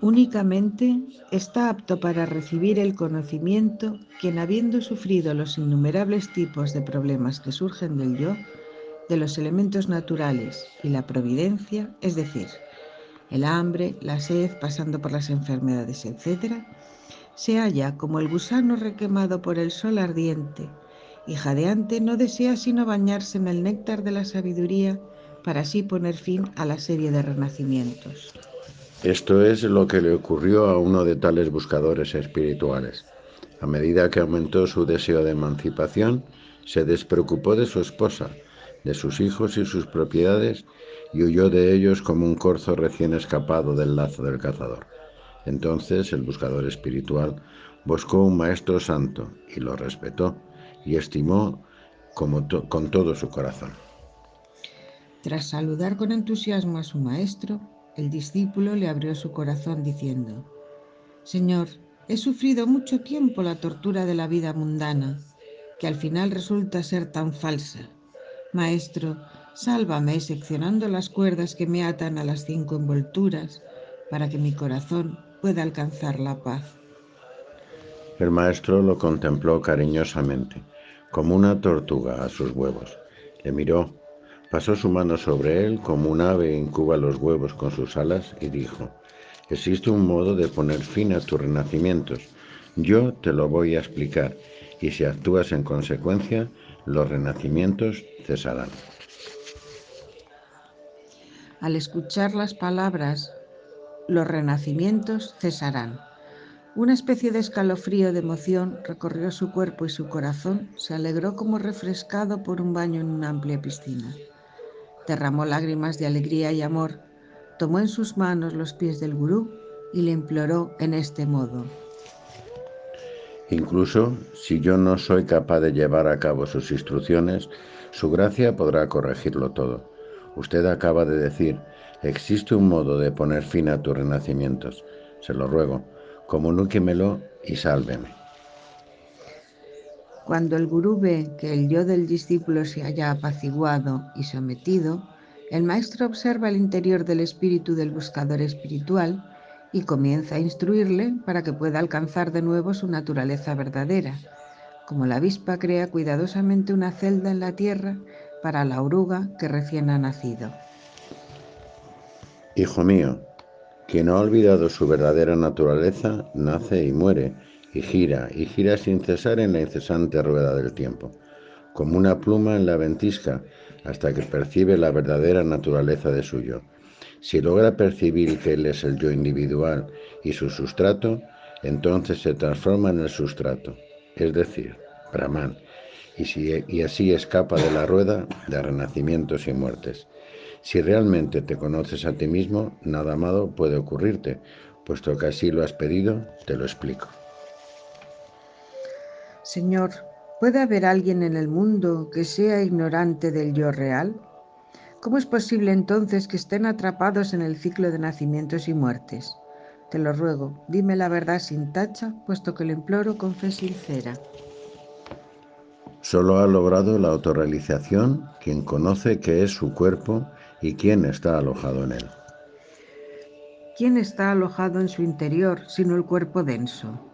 Únicamente está apto para recibir el conocimiento quien habiendo sufrido los innumerables tipos de problemas que surgen del yo, de los elementos naturales y la providencia, es decir, el hambre, la sed, pasando por las enfermedades, etc., se halla como el gusano requemado por el sol ardiente y jadeante no desea sino bañarse en el néctar de la sabiduría para así poner fin a la serie de renacimientos. Esto es lo que le ocurrió a uno de tales buscadores espirituales. A medida que aumentó su deseo de emancipación, se despreocupó de su esposa, de sus hijos y sus propiedades y huyó de ellos como un corzo recién escapado del lazo del cazador. Entonces el buscador espiritual buscó un maestro santo y lo respetó y estimó como con todo su corazón. Tras saludar con entusiasmo a su maestro, el discípulo le abrió su corazón diciendo, Señor, he sufrido mucho tiempo la tortura de la vida mundana, que al final resulta ser tan falsa. Maestro, sálvame seccionando las cuerdas que me atan a las cinco envolturas, para que mi corazón pueda alcanzar la paz. El maestro lo contempló cariñosamente, como una tortuga a sus huevos. Le miró Pasó su mano sobre él como un ave incuba los huevos con sus alas y dijo, existe un modo de poner fin a tus renacimientos. Yo te lo voy a explicar y si actúas en consecuencia, los renacimientos cesarán. Al escuchar las palabras, los renacimientos cesarán. Una especie de escalofrío de emoción recorrió su cuerpo y su corazón se alegró como refrescado por un baño en una amplia piscina derramó lágrimas de alegría y amor, tomó en sus manos los pies del gurú y le imploró en este modo. Incluso si yo no soy capaz de llevar a cabo sus instrucciones, su gracia podrá corregirlo todo. Usted acaba de decir, existe un modo de poner fin a tus renacimientos. Se lo ruego, comuníquemelo y sálveme. Cuando el gurú ve que el yo del discípulo se haya apaciguado y sometido, el maestro observa el interior del espíritu del buscador espiritual y comienza a instruirle para que pueda alcanzar de nuevo su naturaleza verdadera, como la avispa crea cuidadosamente una celda en la tierra para la oruga que recién ha nacido. Hijo mío, quien ha olvidado su verdadera naturaleza nace y muere y gira y gira sin cesar en la incesante rueda del tiempo, como una pluma en la ventisca, hasta que percibe la verdadera naturaleza de su yo. Si logra percibir que él es el yo individual y su sustrato, entonces se transforma en el sustrato, es decir, Brahman, y, así escapa de la rueda de renacimientos y muertes. Si realmente te conoces a ti mismo, nada malo puede ocurrirte, puesto que así lo has pedido, te lo explico. Señor, ¿puede haber alguien en el mundo que sea ignorante del yo real? ¿Cómo es posible entonces que estén atrapados en el ciclo de nacimientos y muertes? Te lo ruego, dime la verdad sin tacha, puesto que lo imploro con fe sincera. Solo ha logrado la autorrealización quien conoce qué es su cuerpo y quién está alojado en él. ¿Quién está alojado en su interior sino el cuerpo denso?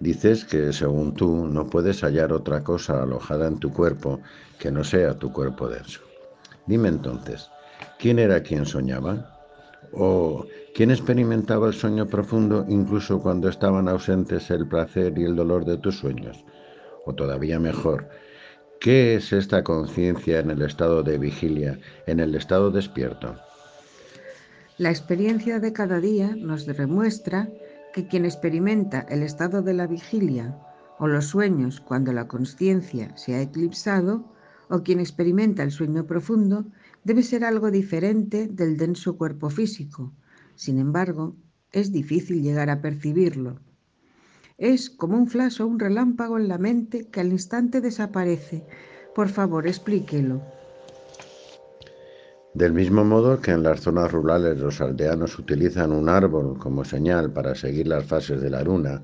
Dices que según tú no puedes hallar otra cosa alojada en tu cuerpo que no sea tu cuerpo denso. Dime entonces, ¿quién era quien soñaba? ¿O quién experimentaba el sueño profundo incluso cuando estaban ausentes el placer y el dolor de tus sueños? O todavía mejor, ¿qué es esta conciencia en el estado de vigilia, en el estado despierto? La experiencia de cada día nos demuestra que quien experimenta el estado de la vigilia o los sueños cuando la conciencia se ha eclipsado, o quien experimenta el sueño profundo, debe ser algo diferente del denso cuerpo físico. Sin embargo, es difícil llegar a percibirlo. Es como un flash o un relámpago en la mente que al instante desaparece. Por favor, explíquelo. Del mismo modo que en las zonas rurales los aldeanos utilizan un árbol como señal para seguir las fases de la luna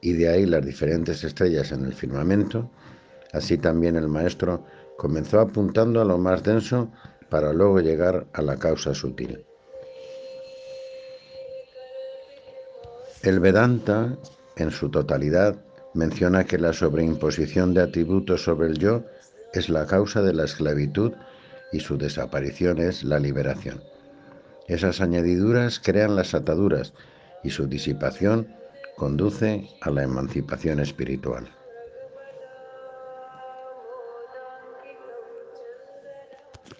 y de ahí las diferentes estrellas en el firmamento, así también el maestro comenzó apuntando a lo más denso para luego llegar a la causa sutil. El Vedanta, en su totalidad, menciona que la sobreimposición de atributos sobre el yo es la causa de la esclavitud y su desaparición es la liberación. Esas añadiduras crean las ataduras y su disipación conduce a la emancipación espiritual.